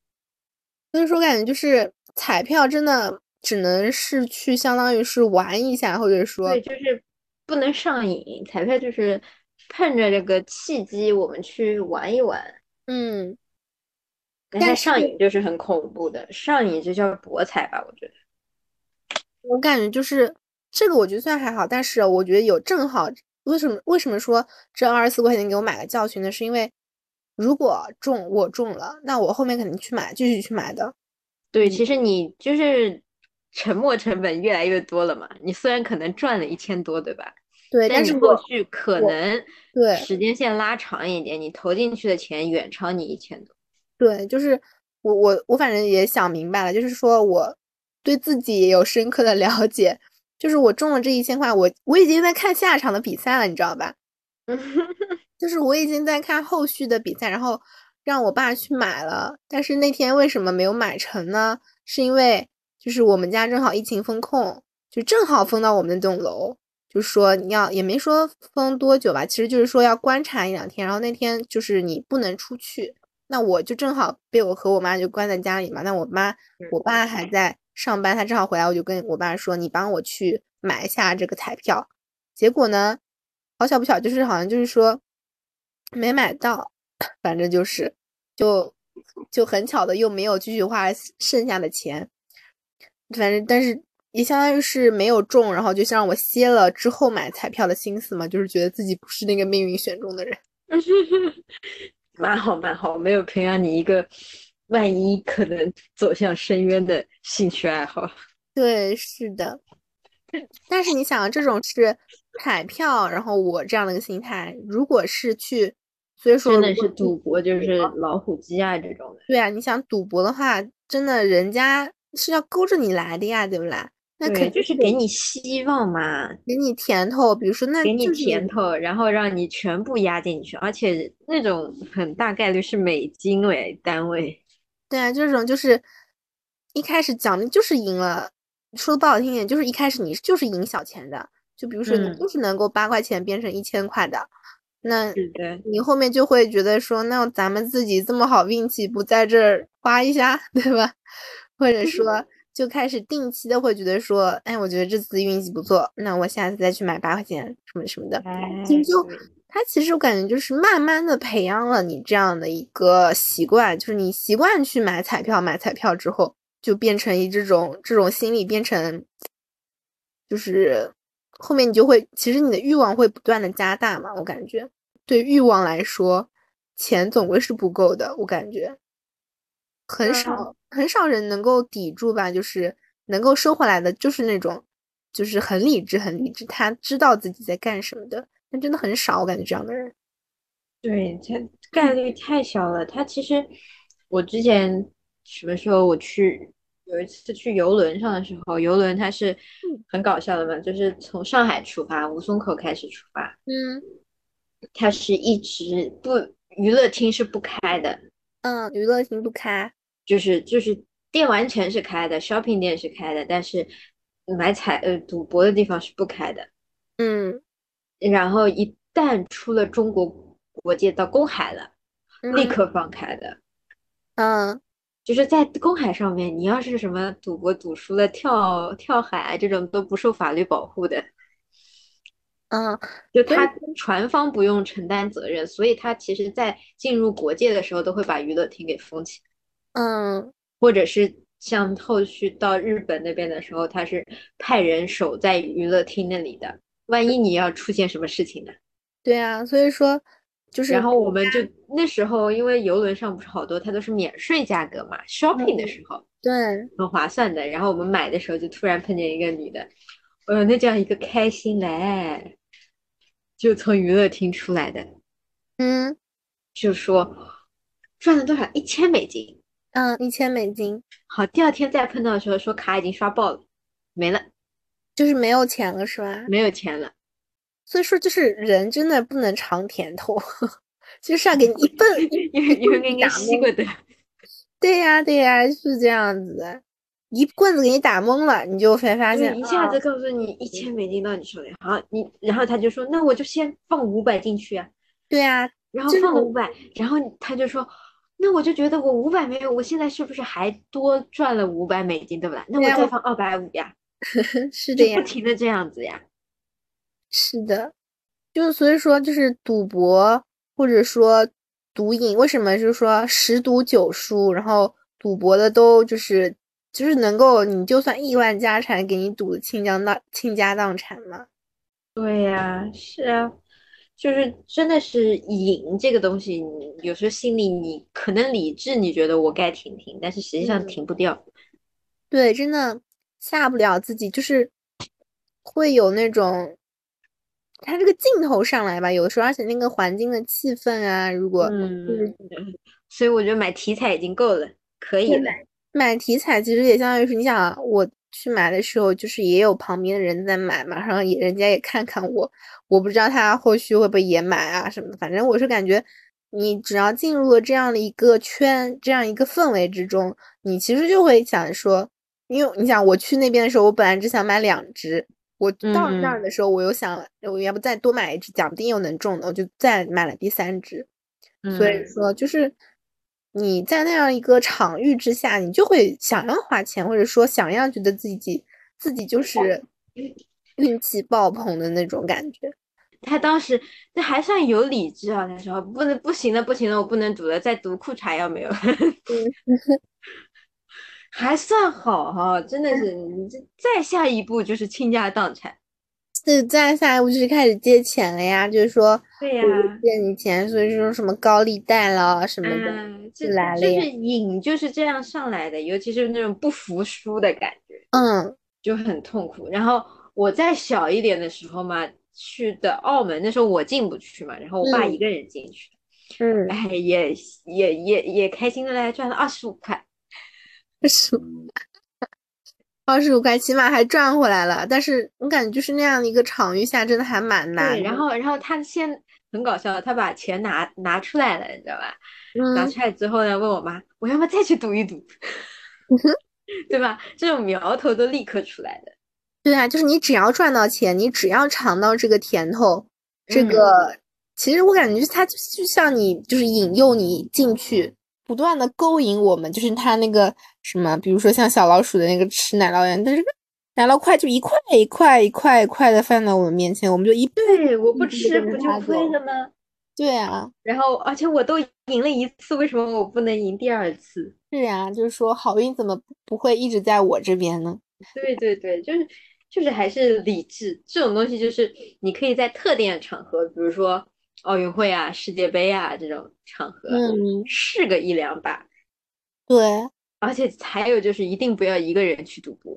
Speaker 2: 所以说感觉就是彩票真的只能是去相当于是玩一下，或者说
Speaker 1: 对，就是不能上瘾。彩票就是趁着这个契机，我们去玩一玩。
Speaker 2: 嗯。
Speaker 1: 但上瘾就是很恐怖的，上瘾就叫博彩吧，我觉得。
Speaker 2: 我感觉就是这个，我觉得算还好，但是我觉得有正好，为什么为什么说这二十四块钱给我买个教训呢？是因为如果中我中了，那我后面肯定去买，继续去买的。
Speaker 1: 对，其实你就是沉没成本越来越多了嘛。你虽然可能赚了一千多，对吧？
Speaker 2: 对，但是
Speaker 1: 后续可能
Speaker 2: 对
Speaker 1: 时间线拉长一点，你投进去的钱远超你一千多。
Speaker 2: 对，就是我我我反正也想明白了，就是说我对自己也有深刻的了解，就是我中了这一千块，我我已经在看下场的比赛了，你知道吧？就是我已经在看后续的比赛，然后让我爸去买了，但是那天为什么没有买成呢？是因为就是我们家正好疫情封控，就正好封到我们那栋楼，就说你要也没说封多久吧，其实就是说要观察一两天，然后那天就是你不能出去。那我就正好被我和我妈就关在家里嘛。那我妈、我爸还在上班，他正好回来，我就跟我爸说：“你帮我去买一下这个彩票。”结果呢，好巧不巧，就是好像就是说没买到，反正就是就就很巧的又没有继续花剩下的钱。反正但是也相当于是没有中，然后就让我歇了之后买彩票的心思嘛，就是觉得自己不是那个命运选中的人。
Speaker 1: 蛮好蛮好，没有培养你一个万一可能走向深渊的兴趣爱好。
Speaker 2: 对，是的。但是你想，这种是彩票，然后我这样的一个心态，如果是去，所以说
Speaker 1: 真的是赌博，就是老虎机啊这种的。
Speaker 2: 对啊，你想赌博的话，真的人家是要勾着你来的呀，对不啦？那肯定
Speaker 1: 就是给你希望嘛，
Speaker 2: 给你甜头。比如说，那
Speaker 1: 给你甜头，然后让你全部压进去，而且那种很大概率是美金为单位。
Speaker 2: 对啊，这种就是一开始奖励就是赢了，说的不好听点，就是一开始你就是赢小钱的。就比如说，你就是能够八块钱变成一千块的，那你后面就会觉得说，那咱们自己这么好运气，不在这儿花一下，对吧？或者说就开始定期的会觉得说，哎，我觉得这次运气不错，那我下次再去买八块钱什么什么的，
Speaker 1: 哎，
Speaker 2: 就
Speaker 1: 对
Speaker 2: 它其实我感觉就是慢慢的培养了你这样的一个习惯，就是你习惯去买彩票，买彩票之后就变成一这种这种心理变成，就是后面你就会，其实你的欲望会不断的加大嘛，我感觉对欲望来说，钱总归是不够的，我感觉很
Speaker 1: 嗯
Speaker 2: 少很少人能够抵住吧，就是能够收回来的，就是那种就是很理智很理智，他知道自己在干什么的。但真的很少，我感觉这样的人。
Speaker 1: 对，他概率太小了。他其实，我之前什么时候我去有一次去游轮上的时候，游轮它是很搞笑的嘛，就是从上海出发，吴淞口开始出发，
Speaker 2: 嗯。
Speaker 1: 它是一直不娱乐厅是不开的，
Speaker 2: 嗯，娱乐厅不开。
Speaker 1: 就是就是电玩城是开的，shopping 店是开的，但是买彩呃赌博的地方是不开的。
Speaker 2: 嗯。
Speaker 1: 然后一旦出了中国国界到公海了，立
Speaker 2: 嗯。
Speaker 1: 刻放开的。
Speaker 2: 嗯
Speaker 1: 就是在公海上面，你要是什么赌博赌输了跳跳海啊，这种都不受法律保护的。
Speaker 2: 嗯
Speaker 1: 就他船方不用承担责任，所以他其实在进入国界的时候都会把娱乐厅给封起，
Speaker 2: 嗯
Speaker 1: 或者是像后续到日本那边的时候，他是派人守在娱乐厅那里的。万一你要出现什么事情呢？
Speaker 2: 对啊，所以说就是
Speaker 1: 然后我们就那时候，因为游轮上不是好多它都是免税价格嘛，shopping 的
Speaker 2: 嗯
Speaker 1: 时候
Speaker 2: 对，
Speaker 1: 很划算的。然后我们买的时候就突然碰见一个女的，呃，那叫一个开心嘞，就从娱乐厅出来的，
Speaker 2: 嗯
Speaker 1: 就说赚了多少？一千美金。
Speaker 2: 嗯，一千美金，
Speaker 1: 好，第二天再碰到的时候说卡已经刷爆了，没了，
Speaker 2: 就是没有钱了，是吧？
Speaker 1: 没有钱了。
Speaker 2: 所以说，就是人真的不能尝甜头，就是要给你一 笨，
Speaker 1: 因为因为给你
Speaker 2: 打懵
Speaker 1: 的，
Speaker 2: 对呀对呀，是这样子的，一棍子给你打懵了，你就会发现
Speaker 1: 一下子
Speaker 2: 啊
Speaker 1: 告诉你一千美金到你手里，好，你然后他就说那我就先放五百进去啊。
Speaker 2: 对呀，
Speaker 1: 然后放了五百，然后他就说，那我就觉得我五百没有，我现在是不是还多赚了五百美金，对不对？那我再放二百五呀，
Speaker 2: 是的呀
Speaker 1: 就不，停的这样子呀。
Speaker 2: 是的，就是所以说，就是赌博或者说赌瘾，为什么就是说十赌九输，然后赌博的都就是就是能够，你就算亿万家产给你赌的倾家荡倾家荡产嘛？
Speaker 1: 对呀，是啊，就是真的是瘾这个东西，你有时候心里你可能理智你觉得我该停停，但是实际上
Speaker 2: 嗯
Speaker 1: 停不掉。
Speaker 2: 对，真的下不了自己，就是会有那种。它这个镜头上来吧，有的时候，而且那个环境的气氛啊，如果
Speaker 1: 嗯，所以我觉得买题材已经够了，可以了。
Speaker 2: 买题材其实也相当于是，你想啊，我去买的时候，就是也有旁边的人在买嘛，然后也人家也看看我，我不知道他后续会不会也买啊什么的，反正我是感觉，你只要进入了这样的一个圈，这样一个氛围之中，你其实就会想说，因为你想我去那边的时候，我本来只想买两只，我到那儿
Speaker 1: 嗯
Speaker 2: 的时候，我又想，我要不再多买一只，讲不定又能中呢，我就再买了第三只。所以
Speaker 1: 嗯，
Speaker 2: 说，就是你在那样一个场域之下，你就会想要花钱，或者说想要觉得自己自己就是 运气爆棚的那种感觉。
Speaker 1: 他当时那还算有理智啊，那时候不能不行了，不行了，我不能赌了，再赌裤衩要没有，还算好哈，真的是你这再下一步就是倾家荡产。
Speaker 2: 对，再下一步就是开始借钱了呀，就是说
Speaker 1: 对呀
Speaker 2: 借你钱，所以说什么高利贷了什么的，就来了
Speaker 1: 就是瘾就是这样上来的，尤其是那种不服输的感觉，
Speaker 2: 嗯
Speaker 1: 就很痛苦。然后我再小一点的时候嘛，去的澳门，那时候我进不去嘛，然后我爸
Speaker 2: 嗯
Speaker 1: 一个人进去，
Speaker 2: 嗯，
Speaker 1: 哎，也也也也开心的嘞，赚了二十五块。
Speaker 2: 二十五，二十五块起码还赚回来了，但是我感觉就是那样的一个场域下，真的还蛮难
Speaker 1: 对，然后然后他先很搞笑，他把钱拿拿出来了，你知道吧？拿
Speaker 2: 嗯
Speaker 1: 出来之后呢，问我妈，我要不要再去赌一赌？对吧？这种苗头都立刻出来的。
Speaker 2: 对啊，就是你只要赚到钱，你只要尝到这个甜头，这
Speaker 1: 嗯
Speaker 2: 个其实我感觉他就像你，就是引诱你进去，不断的勾引我们，就是他那个什么，比如说像小老鼠的那个吃奶酪一样，但是奶酪块就一块一块一块一块的放到我们面前，我们就一
Speaker 1: 对，我不吃不就亏了吗？
Speaker 2: 对啊，
Speaker 1: 然后而且我都赢了一次，为什么我不能赢第二次？
Speaker 2: 是呀，就是说好运怎么不会一直在我这边呢？
Speaker 1: 对对对，就是就是还是理智这种东西，就是你可以在特定的场合，比如说。奥运会啊，世界杯啊，这种场合，
Speaker 2: 嗯，
Speaker 1: 试个一两把，
Speaker 2: 对，
Speaker 1: 而且还有就是一定不要一个人去赌博，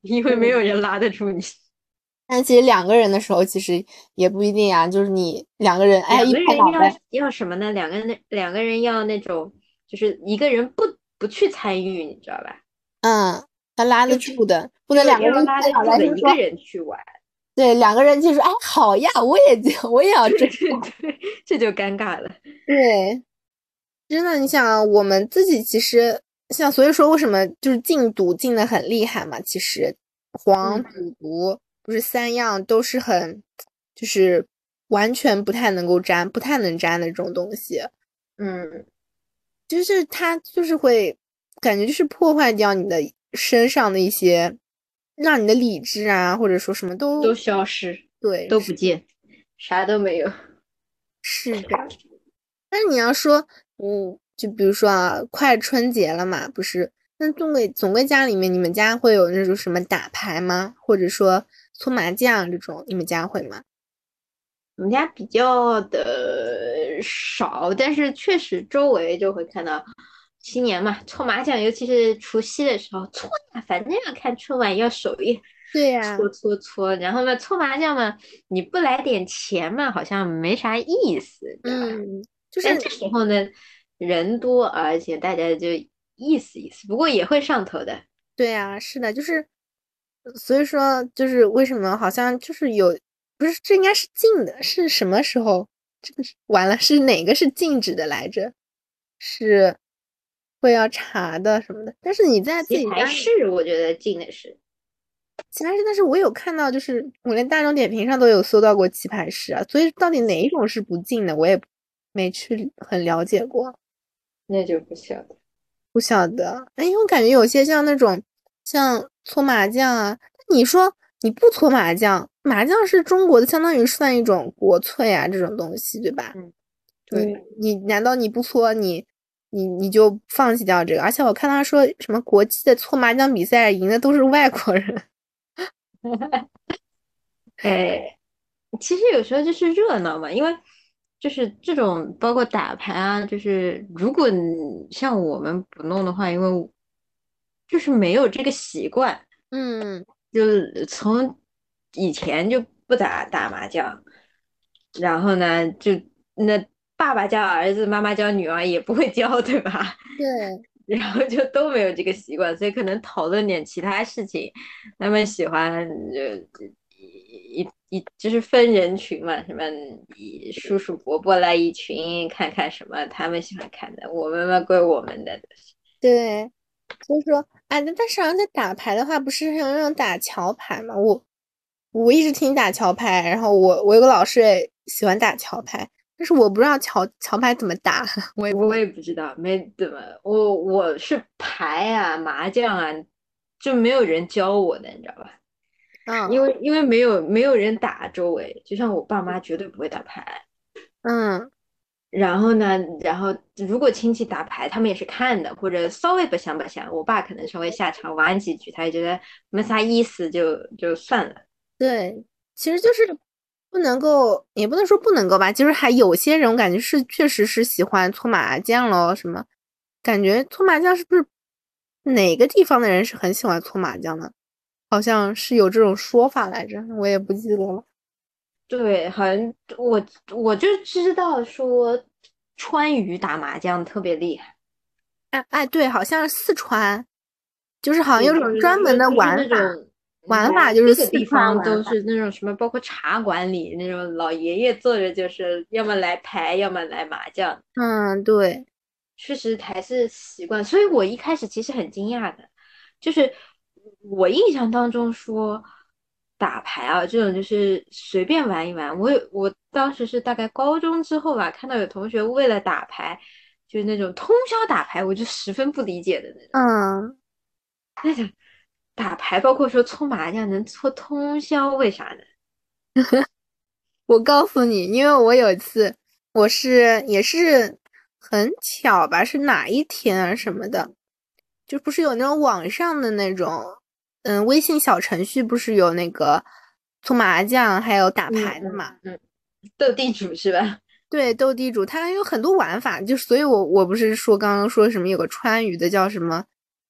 Speaker 1: 因为没有人拉得住你。
Speaker 2: 但其实两个人的时候，其实也不一定啊，就是你两个人，哎，
Speaker 1: 一个人要要什么呢？两个人两个人要那种，就是一个人不不去参与，你知道吧？
Speaker 2: 嗯，他拉得住的，不能两个人
Speaker 1: 拉得住的一个人去玩。
Speaker 2: 对，两个人就说：“哎，好呀，我也就我也要这
Speaker 1: 样。”对，这就尴尬了。
Speaker 2: 对，真的，你想，我们自己其实像，所以说为什么就是禁毒禁的很厉害嘛？其实黄赌毒不是三样都是很，就是完全不太能够沾、不太能沾的这种东西。
Speaker 1: 嗯，
Speaker 2: 就是它就是会感觉就是破坏掉你的身上的一些。让你的理智啊，或者说什么都
Speaker 1: 都消失，
Speaker 2: 对，
Speaker 1: 都不见，啥都没有。
Speaker 2: 是的，但是你要说，嗯，就比如说啊，快春节了嘛，不是？那总归总归家里面，你们家会有那种什么打牌吗？或者说搓麻将这种，你们家会吗？
Speaker 1: 我们家比较的少，但是确实周围就会看到。新年嘛，搓麻将，尤其是除夕的时候搓呀，反正要看春晚，要守夜。
Speaker 2: 对呀，
Speaker 1: 搓搓搓，然后嘛，搓麻将嘛，你不来点钱嘛，好像没啥意思，
Speaker 2: 嗯，就是
Speaker 1: 这时候呢，人多，而且大家就意思意思，不过也会上头的。
Speaker 2: 对呀，是的，就是，所以说，就是为什么好像就是有，不是这应该是禁的，是什么时候？这个是完了，是哪个是禁止的来着？是。会要查的什么的，但是你在自己
Speaker 1: 家是我觉得进的是
Speaker 2: 棋牌室，但是我有看到，就是我连大众点评上都有搜到过棋牌室啊，所以到底哪一种是不进的，我也没去很了解过，
Speaker 1: 那就不晓得，
Speaker 2: 不晓得。哎，我感觉有些像那种像搓麻将啊，你说你不搓麻将，麻将是中国的，相当于算一种国粹啊，这种东西对吧？
Speaker 1: 嗯，
Speaker 2: 对你难道你不搓你？你你就放弃掉这个，而且我看他说什么国际的搓麻将比赛赢的都是外国人，
Speaker 1: 哎，其实有时候就是热闹嘛，因为就是这种包括打牌啊，就是如果像我们不弄的话，因为就是没有这个习惯，
Speaker 2: 嗯，
Speaker 1: 就从以前就不打打麻将，然后呢就那。爸爸教儿子，妈妈教女儿，也不会教，对吧？
Speaker 2: 对，
Speaker 1: 然后就都没有这个习惯，所以可能讨论点其他事情。他们喜欢就一一就是分人群嘛，什么叔叔伯伯来一群，看看什么他们喜欢看的，我们嘛归我们的。
Speaker 2: 对，所以说，哎，那但是好像在打牌的话，不是像那种打桥牌嘛？我我一直听打桥牌，然后我我有个老师也喜欢打桥牌。但是我不知道桥桥牌怎么打，
Speaker 1: 我我也不知道，没怎么我我是牌啊麻将啊，就没有人教我的，你知道吧？
Speaker 2: 嗯，
Speaker 1: 因为因为没有没有人打，周围就像我爸妈绝对不会打牌，
Speaker 2: 嗯，
Speaker 1: 然后呢，然后如果亲戚打牌，他们也是看的，或者稍微不想不想，我爸可能稍微下场玩几局，他也觉得没啥意思，就就算了。
Speaker 2: 对，其实就是。不能够，也不能说不能够吧，就是还有些人，我感觉是确实是喜欢搓麻将咯。什么感觉搓麻将是不是哪个地方的人是很喜欢搓麻将的？好像是有这种说法来着，我也不记得了。
Speaker 1: 对，好像我我就知道说川渝打麻将特别厉害。
Speaker 2: 哎哎，对，好像是四川，就是好像有种专门的玩法。玩法就是
Speaker 1: 这个地方都是那种什么，包括茶馆里那种老爷爷坐着，就是要么来牌，要么来麻将。
Speaker 2: 嗯，对，
Speaker 1: 确实还是习惯。所以我一开始其实很惊讶的，就是我印象当中说，打牌啊，这种就是随便玩一玩。我有我当时是大概高中之后吧，看到有同学为了打牌，就是那种通宵打牌，我就十分不理解的那种。
Speaker 2: 嗯，
Speaker 1: 那种打牌，包括说搓麻将能搓通宵，为啥呢？
Speaker 2: 我告诉你，因为我有一次，我是也是很巧吧，是哪一天啊什么的，就不是有那种网上的那种，嗯，微信小程序不是有那个搓麻将还有打牌的嘛？
Speaker 1: 嗯，斗地主是吧？
Speaker 2: 对，斗地主它有很多玩法，就所以我我不是说刚刚说什么有个川渝的叫什么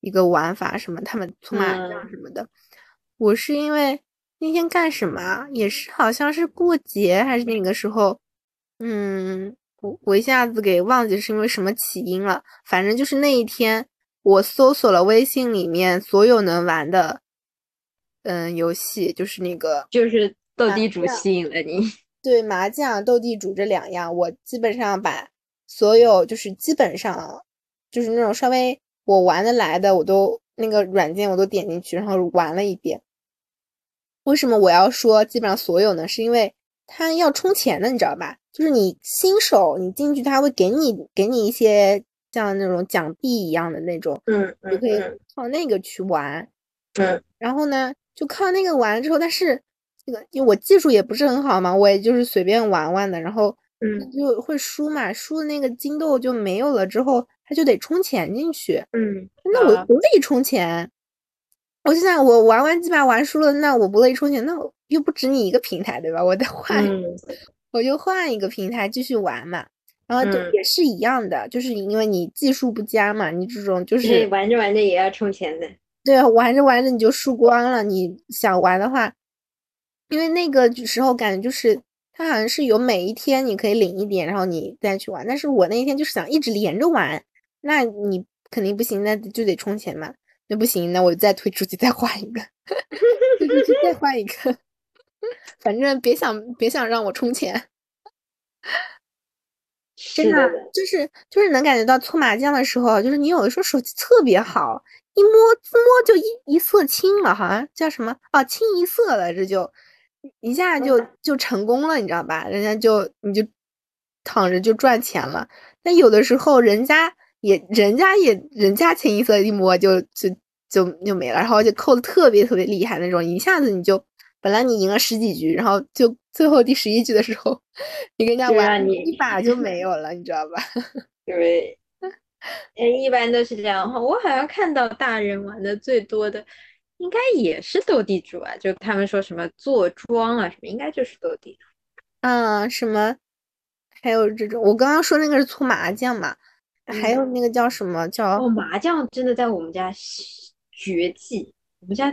Speaker 2: 一个玩法什么他们搓麻将什么的，我是因为。那天干什么？也是好像是过节还是那个时候，嗯，我我一下子给忘记是因为什么起因了。反正就是那一天，我搜索了微信里面所有能玩的，嗯，游戏，就是那个，
Speaker 1: 就是斗地主吸引了你。
Speaker 2: 对，麻将、斗地主这两样，我基本上把所有就是基本上就是那种稍微我玩得来的，我都那个软件我都点进去，然后玩了一遍。为什么我要说基本上所有呢？是因为它要充钱的，你知道吧？就是你新手，你进去他会给你给你一些像那种奖币一样的那种，
Speaker 1: 嗯，
Speaker 2: 你可以靠那个去玩，
Speaker 1: 嗯，
Speaker 2: 然后呢，就靠那个玩之后，但是这个因为我技术也不是很好嘛，我也就是随便玩玩的，然后
Speaker 1: 嗯
Speaker 2: 就会输嘛，输的那个金豆就没有了，之后他就得充钱进去，
Speaker 1: 嗯，
Speaker 2: 那我不乐意充钱。我就想，我玩完几把玩输了，那我不乐意充钱，那又不止你一个平台，对吧？我得换，我就换一个平台继续玩嘛。然后就也是一样的，就是因为你技术不佳嘛，你这种就是
Speaker 1: 玩着玩着也要充钱的。
Speaker 2: 对，玩着玩着你就输光了。你想玩的话，因为那个时候感觉就是它好像是有每一天你可以领一点，然后你再去玩。但是我那一天就是想一直连着玩，那你肯定不行，那就得充钱嘛。那不行，那我再退出去，再换一个，退出去再换一个，反正别想别想让我充钱，真的就是就是能感觉到搓麻将的时候，就是你有的时候手气特别好，一摸自摸就一一色清了，好像叫什么哦，清一色了，这就一下就就成功了，你知道吧？人家就你就躺着就赚钱了，但有的时候人家。也人家也人家清一色一摸就就就就没了，然后就扣的特别特别厉害那种，一下子你就本来你赢了十几局，然后就最后第十一局的时候，你跟人家玩你一 把就没有了，你知道吧？
Speaker 1: 对，嗯，一般都是这样。我好像看到大人玩的最多的，应该也是斗地主啊，就他们说什么坐庄啊什么，应该就是斗地主。
Speaker 2: 嗯，什么？还有这种，我刚刚说那个是搓麻将嘛。还有那个叫什么叫
Speaker 1: 哦麻将，真的在我们家绝技。我们家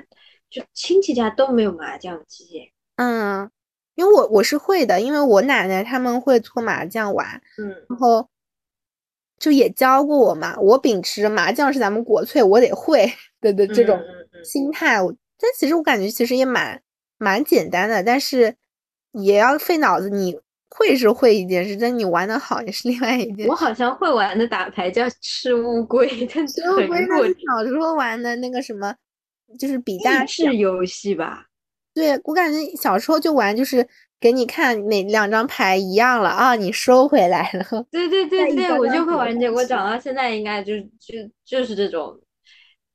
Speaker 1: 就亲戚家都没有麻将机。
Speaker 2: 嗯，因为我我是会的，因为我奶奶他们会搓麻将玩，
Speaker 1: 嗯，
Speaker 2: 然后就也教过我嘛。我秉持麻将是咱们国粹，我得会的的这种心态。但其实我感觉其实也蛮蛮简单的，但是也要费脑子。你。会是会一件事，但你玩的好也是另外一件。
Speaker 1: 我好像会玩的打牌叫吃乌龟，但
Speaker 2: 吃乌龟那是小时候玩的那个什么，就是比大
Speaker 1: 是游戏吧。
Speaker 2: 对我感觉小时候就玩，就是给你看哪两张牌一样了啊，你收回来了。
Speaker 1: 对对对对，我就会玩这。我长到现在应该就就就是这种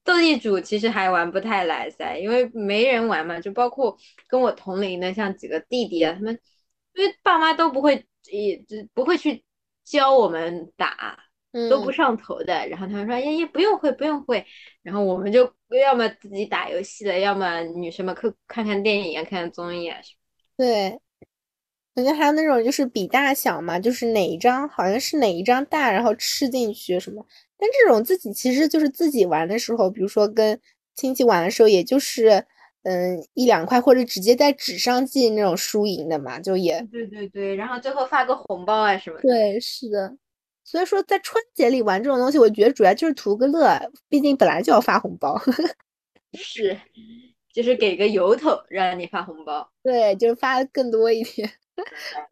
Speaker 1: 斗地主，其实还玩不太来噻，因为没人玩嘛。就包括跟我同龄的，像几个弟弟啊，他们。因为爸妈都不会，也不会去教我们打，都不上头的。然后他们说：“爷爷不用会，不用会。”然后我们就要么自己打游戏的，要么女生们看看看电影啊，看看综艺啊什么。
Speaker 2: 对，感觉还有那种就是比大小嘛，就是哪一张好像是哪一张大，然后吃进去什么。但这种自己其实就是自己玩的时候，比如说跟亲戚玩的时候，也就是。嗯，一两块或者直接在纸上记那种输赢的嘛，就也
Speaker 1: 对对对，然后最后发个红包啊什么的。
Speaker 2: 对，是的。所以说在春节里玩这种东西，我觉得主要就是图个乐，毕竟本来就要发红包。
Speaker 1: 是，就是给个由头让你发红包。
Speaker 2: 对，就是发更多一点，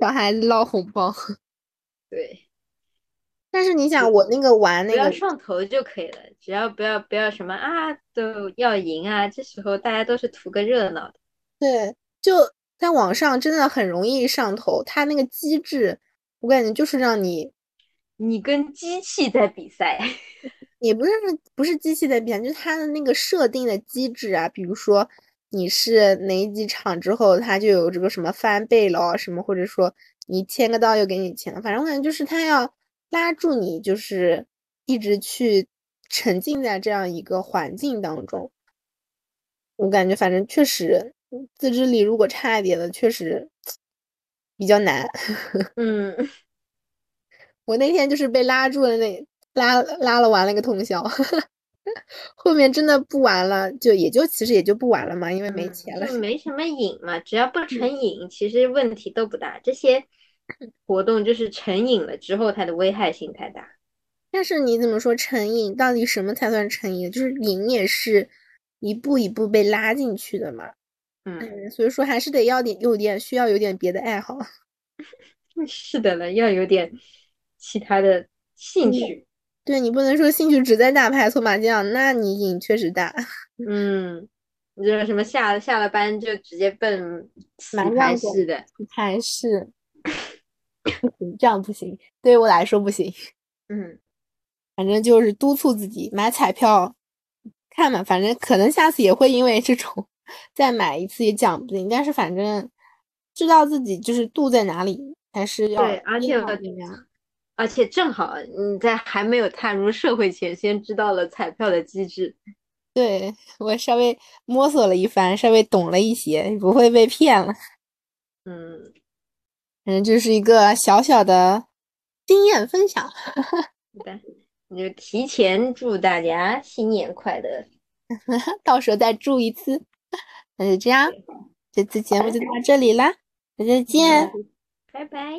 Speaker 2: 小孩子捞红包。
Speaker 1: 对。
Speaker 2: 但是你想，我那个玩那个，
Speaker 1: 不要上头就可以了，只要不要不要什么啊，都要赢啊。这时候大家都是图个热闹的。
Speaker 2: 对，就在网上真的很容易上头，它那个机制，我感觉就是让你，
Speaker 1: 你跟机器在比赛，
Speaker 2: 也不是不是机器在比赛，就是它的那个设定的机制啊，比如说你是哪几场之后，它就有这个什么翻倍了什么，或者说你签个到又给你钱，反正我感觉就是它要拉住你，就是一直去沉浸在这样一个环境当中。我感觉反正确实自制力如果差一点的，确实比较难。
Speaker 1: 嗯，
Speaker 2: 我那天就是被拉住了，那拉拉了玩了个通宵，后面真的不玩了，就也就其实也就不玩了嘛，因为没钱了。
Speaker 1: 就没什么瘾嘛，只要不成瘾，其实问题都不大。这些活动就是成瘾了之后，它的危害性太大。
Speaker 2: 但是你怎么说成瘾？到底什么才算成瘾？就是瘾也是。一步一步被拉进去的嘛，
Speaker 1: 嗯，
Speaker 2: 所以说还是得要点有点需要有点别的爱好，
Speaker 1: 是的了，要有点其他的兴趣。
Speaker 2: 对你不能说兴趣只在打牌、搓麻将，那你瘾确实大。
Speaker 1: 嗯，你这什么下下了班就直接奔棋牌室的？
Speaker 2: 棋牌室这样不行，对于我来说不行。
Speaker 1: 嗯，
Speaker 2: 反正就是督促自己买彩票。看嘛，反正可能下次也会因为这种再买一次也讲不定。但是反正知道自己就是度在哪里，还是要
Speaker 1: 对，而且而且正好你在还没有踏入社会前，先知道了彩票的机制。
Speaker 2: 对我稍微摸索了一番，稍微懂了一些，不会被骗了。
Speaker 1: 嗯，
Speaker 2: 反正就是一个小小的经验分享。
Speaker 1: 对。你就提前祝大家新年快乐，
Speaker 2: 到时候再祝一次。那就这样，这次节目就到这里啦，再见，
Speaker 1: 拜拜。